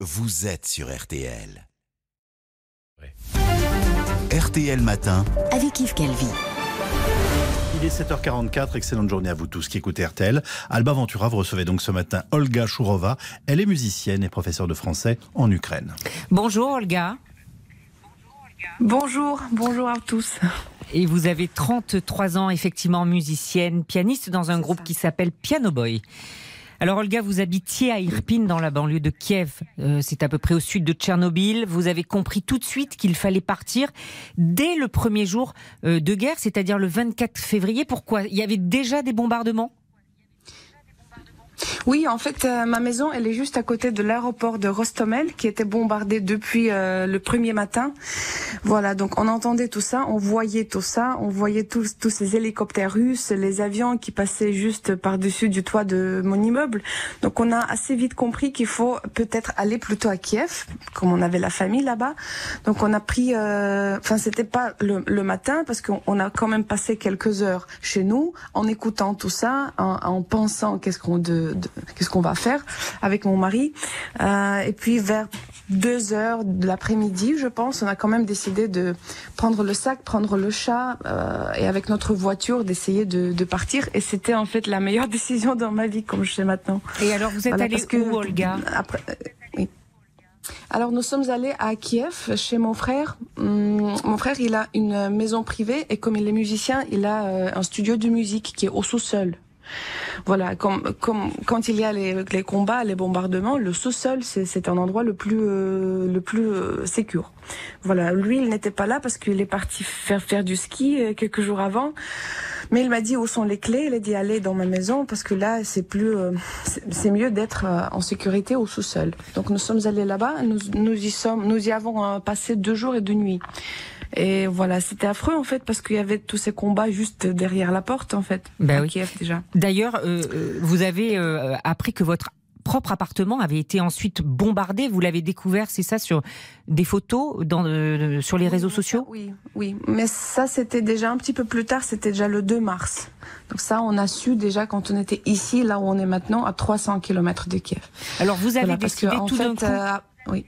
vous êtes sur RTL. RTL Matin. avec Yves Calvi. Il est 7h44, excellente journée à vous tous qui écoutez RTL. Alba Ventura, vous recevez donc ce matin Olga Chourova. Elle est musicienne et professeure de français en Ukraine. Bonjour Olga. Bonjour, bonjour à tous. Et vous avez 33 ans, effectivement musicienne, pianiste dans un groupe qui s'appelle Piano Boy. Alors Olga, vous habitiez à Irpin dans la banlieue de Kiev. Euh, c'est à peu près au sud de Tchernobyl. Vous avez compris tout de suite qu'il fallait partir dès le premier jour euh, de guerre, c'est-à-dire le 24 février. Pourquoi? Il y avait déjà des bombardements? Oui, en fait, euh, ma maison, elle est juste à côté de l'aéroport de Rostomel, qui était bombardé depuis euh, le premier matin. Voilà, donc on entendait tout ça, on voyait tout ça, on voyait tous, tous ces hélicoptères russes, les avions qui passaient juste par-dessus du toit de mon immeuble. Donc on a assez vite compris qu'il faut peut-être aller plutôt à Kiev, comme on avait la famille là-bas. Donc on a pris, euh, enfin c'était pas le, le matin, parce qu'on on a quand même passé quelques heures chez nous, en écoutant tout ça, en, en pensant qu'est-ce qu'on de, de- qu'est-ce qu'on va faire avec mon mari. Euh, et puis vers deux heures de l'après-midi, je pense, on a quand même décidé de prendre le sac, prendre le chat euh, et avec notre voiture d'essayer de, de partir. Et c'était en fait la meilleure décision dans ma vie, comme je sais maintenant. Et alors vous êtes Voilà, que- où Olga? après, euh, oui. Alors nous sommes allés à Kiev chez mon frère. Hum, mon frère, il a une maison privée et comme il est musicien, il a euh, un studio de musique qui est au sous-sol. Voilà, comme, quand il y a les, combats, les bombardements, le sous-sol c'est un endroit le plus euh, le plus euh. Voilà, lui il n'était pas là parce qu'il est parti faire faire du ski euh, quelques jours avant. Mais il m'a dit où sont les clés? Il a dit allez dans ma maison parce que là c'est plus euh, c'est mieux d'être en sécurité au sous-sol. Donc nous sommes allés là-bas. Nous, nous y sommes nous y avons passé deux jours et deux nuits. Et voilà, c'était affreux en fait parce qu'il y avait tous ces combats juste derrière la porte en fait. Ben à oui. Kiev déjà. D'ailleurs, euh, euh, vous avez euh, appris que votre propre appartement avait été ensuite bombardé. Vous l'avez découvert, c'est ça, sur des photos dans, euh, sur les réseaux sociaux? Oui, oui. Mais ça, c'était déjà un petit peu plus tard, c'était déjà le 2 mars. Donc ça, on a su déjà quand on était ici, là où on est maintenant, à 300 km de Kiev. Alors vous avez Voilà, parce que, décidé en tout d'un coup, euh, oui.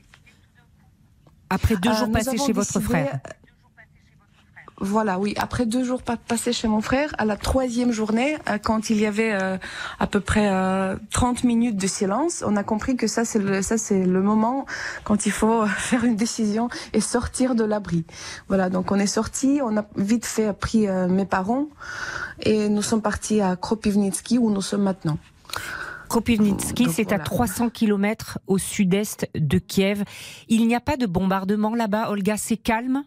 après deux Euh, jours passés chez votre frère. Voilà, oui. Après deux jours pa- passés chez mon frère, à la troisième journée, euh, quand il y avait euh, à peu près euh, 30 minutes de silence, on a compris que ça c'est le ça c'est le moment quand il faut faire une décision et sortir de l'abri. Voilà, donc on est sorti, on a vite fait pris euh, mes parents et nous sommes partis à Kropivnitsky où nous sommes maintenant. Kropivnitsky, c'est à voilà. 300 km au sud-est de Kiev. Il n'y a pas de bombardement là-bas, Olga, c'est calme?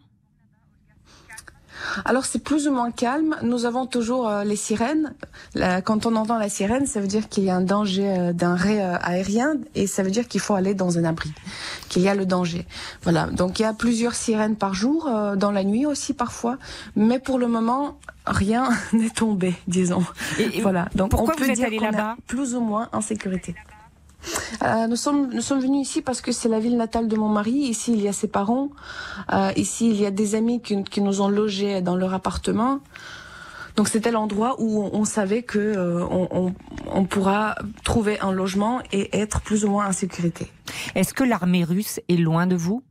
Alors c'est plus ou moins calme. Nous avons toujours euh, les sirènes. La- quand on entend la sirène, ça veut dire qu'il y a un danger euh, d'un ray euh, aérien et ça veut dire qu'il faut aller dans un abri, qu'il y a le danger. Voilà. Donc il y a plusieurs sirènes par jour, dans la nuit aussi parfois. Mais pour le moment, rien n'est tombé, disons. Et- et voilà. Donc pourquoi on peut vous êtes dire allé qu'on est là-bas? Plus ou moins en sécurité. Euh, nous sommes nous sommes venus ici parce que c'est la ville natale de mon mari. Ici il y a ses parents. Euh, ici il y a des amis qui, qui nous ont logés dans leur appartement. Donc c'était l'endroit où on, on savait que euh, on, on, on pourra trouver un logement et être plus ou moins en sécurité. Est-ce que l'armée russe est loin de vous?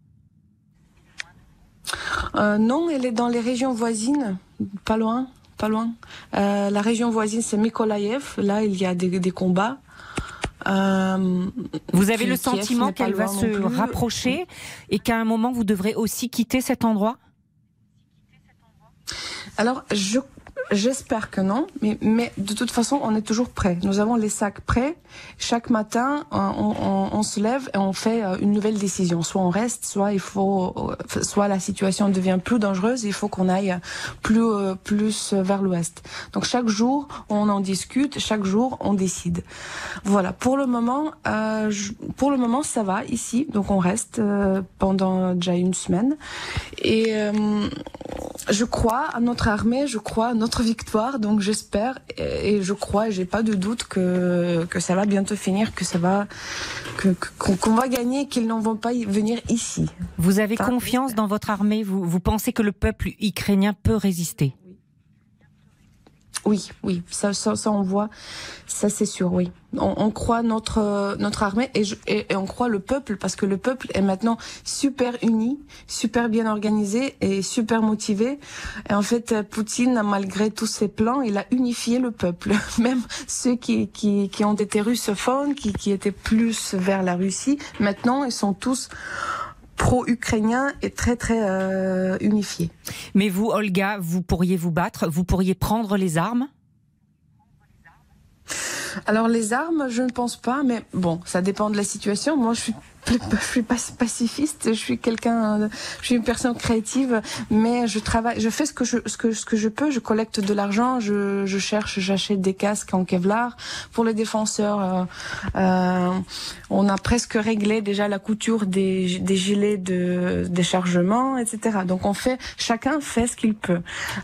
Euh, non, elle est dans les régions voisines, pas loin, pas loin. La région voisine c'est Mykolaïev. Là il y a des, des combats. Euh, Vous avez le sentiment qu'elle va se plus. rapprocher et qu'à un moment vous devrez aussi quitter cet endroit? Alors, je j'espère que non, mais mais de toute façon, on est toujours prêt. Nous avons les sacs prêts. Chaque matin, on, on, on se lève et on fait euh, une nouvelle décision. Soit on reste, soit il faut, euh, soit la situation devient plus dangereuse. Il faut qu'on aille plus euh, plus vers l'ouest. Donc chaque jour, on en discute. Chaque jour, on décide. Voilà. Pour le moment, euh, pour le moment, ça va ici. Donc on reste pendant déjà une semaine. Et euh, je crois à notre armée, je crois à notre victoire, donc j'espère et et je crois, et j'ai pas de doute que que ça va bientôt finir, que ça va que que- qu'on qu'on va gagner, qu'ils n'en vont pas venir ici. Vous avez Enfin, confiance dans votre armée? Vous, vous pensez que le peuple ukrainien peut résister? Oui, oui, ça, ça, ça on voit, ça c'est sûr, oui. On, on, croit notre notre armée et, je, et, et, on croit le peuple parce que le peuple est maintenant super uni, super bien organisé et super motivé. Et en fait, Poutine, malgré tous ses plans, il a unifié le peuple, même ceux qui qui, qui ont été russophones, qui qui étaient plus vers la Russie. Maintenant, ils sont tous pro-ukrainien et très très euh, unifié. Mais vous, Olga, vous pourriez vous battre, vous pourriez prendre les armes? Alors les armes, je ne pense pas, mais bon, ça dépend de la situation. Moi, je suis je suis pas pacifiste, je suis quelqu'un, je suis une personne créative, mais je travaille, je fais ce que je, ce que, ce que je peux, je collecte de l'argent, je, je cherche, j'achète des casques en Kevlar pour les défenseurs. Euh, euh, on a presque réglé déjà la couture des, des gilets de déchargement, etc. Donc on fait, chacun fait ce qu'il peut,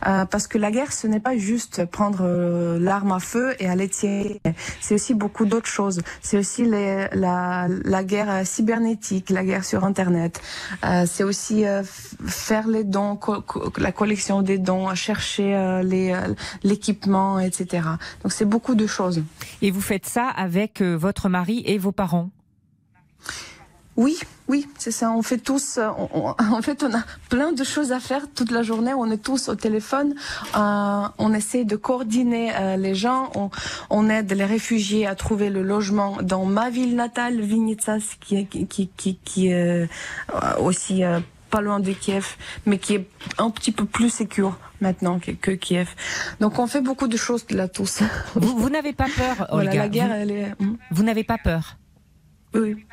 euh, parce que la guerre, ce n'est pas juste prendre euh, l'arme à feu et aller tirer. C'est aussi beaucoup d'autres choses. C'est aussi les, la, la guerre cyber cybernétique, la guerre sur Internet. Euh, c'est aussi euh, faire les dons, co la collection des dons, chercher euh, les euh, l'équipement, etc. Donc c'est beaucoup de choses. Et vous faites ça avec votre mari et vos parents? Oui, oui, c'est ça. On fait tous. On, on, en fait, on a plein de choses à faire toute la journée. On est tous au téléphone. Euh, on essaie de coordonner euh, les gens. On, on, aide les réfugiés à trouver le logement dans ma ville natale, Vinitsas, qui est qui qui qui, qui est aussi euh, pas loin de Kiev, mais qui est un petit peu plus sécure maintenant que, que, Kiev. Donc on fait beaucoup de choses là tous. Vous, vous n'avez pas peur, Olga voilà, la guerre, vous, elle est. hmm? Vous n'avez pas peur? Oui.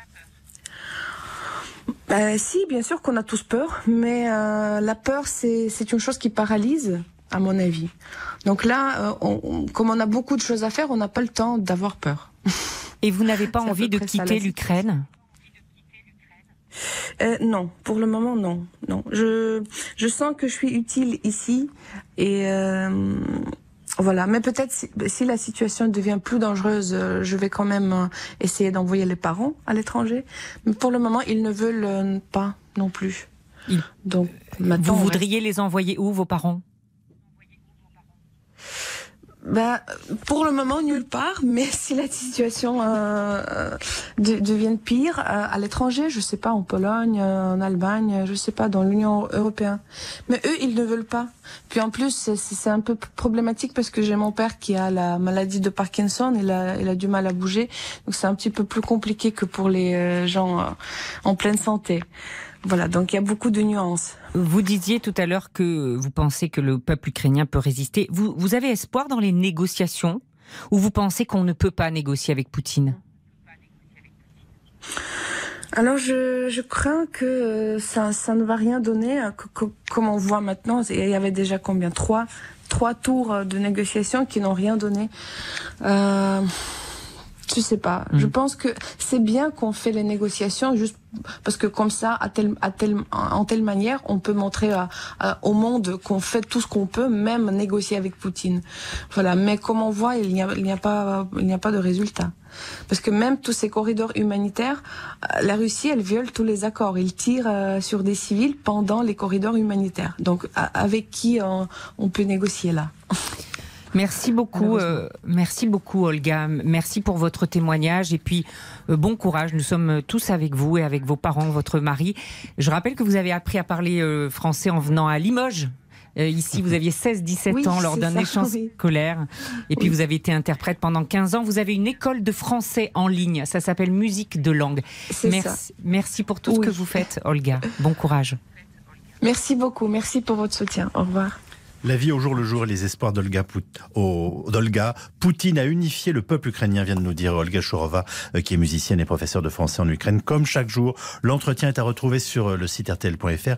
Euh, si, bien sûr qu'on a tous peur, mais euh, la peur, c'est une chose qui paralyse, à mon avis. Donc là, euh, on, on, comme on a beaucoup de choses à faire, on n'a pas le temps d'avoir peur. Et vous n'avez pas envie de quitter l'Ukraine? Euh, non, pour le moment non, non. Je je sens que je suis utile ici et euh, voilà. Mais peut-être si, si, la situation devient plus dangereuse, euh, je vais quand même essayer d'envoyer les parents à l'étranger. Mais pour le moment, ils ne veulent euh, pas non plus. Donc vous voudriez les envoyer où vos parents? Ben, pour le moment, nulle part, mais si la situation euh, de, devient pire, euh, à l'étranger, je sais pas, en Pologne, euh, en Allemagne, je sais pas, dans l'Union européenne. Mais eux, ils ne veulent pas. Puis en plus, c'est un peu problématique parce que j'ai mon père qui a la maladie de Parkinson, il a, il a du mal à bouger, donc c'est un petit peu plus compliqué que pour les gens en pleine santé. Voilà, donc il y a beaucoup de nuances. Vous disiez tout à l'heure que vous pensez que le peuple ukrainien peut résister. Vous, vous avez espoir dans les négociations ou vous pensez qu'on ne peut pas négocier avec Poutine? Alors je, je crains que ça, ça ne va rien donner, que, que, comme on voit maintenant, il y avait déjà combien? Trois, trois tours de négociations qui n'ont rien donné. Euh, je sais pas. Mmh. Je pense que c'est bien qu'on fait les négociations juste parce que comme ça, à tel, à tel, en telle manière, on peut montrer à, à, au monde qu'on fait tout ce qu'on peut, même négocier avec Poutine. Voilà. Mais comme on voit, il n'y a, il n'y a pas, il n'y a pas de résultat. Parce que même tous ces corridors humanitaires, la Russie, elle viole tous les accords. Il tire euh, sur des civils pendant les corridors humanitaires. Donc, avec qui on, on peut négocier là? Merci beaucoup, euh, merci beaucoup Olga. Merci pour votre témoignage et puis euh, bon courage. Nous sommes tous avec vous et avec vos parents, votre mari. Je rappelle que vous avez appris à parler euh, français en venant à Limoges. Euh, ici, vous aviez 16-17 oui, ans lors d'un échange oui. scolaire. Et puis, oui. vous avez été interprète pendant 15 ans. Vous avez une école de français en ligne. Ça s'appelle Musique de langue. Merci, merci pour tout ce que vous faites, Olga. Bon courage. Merci beaucoup. Merci pour votre soutien. Au revoir. La vie au jour le jour et les espoirs d'Olga Poutine a unifié le peuple ukrainien, vient de nous dire Olga Chourova, euh, qui est musicienne et professeure de français en Ukraine. Comme chaque jour, l'entretien est à retrouver sur le site rtl.fr.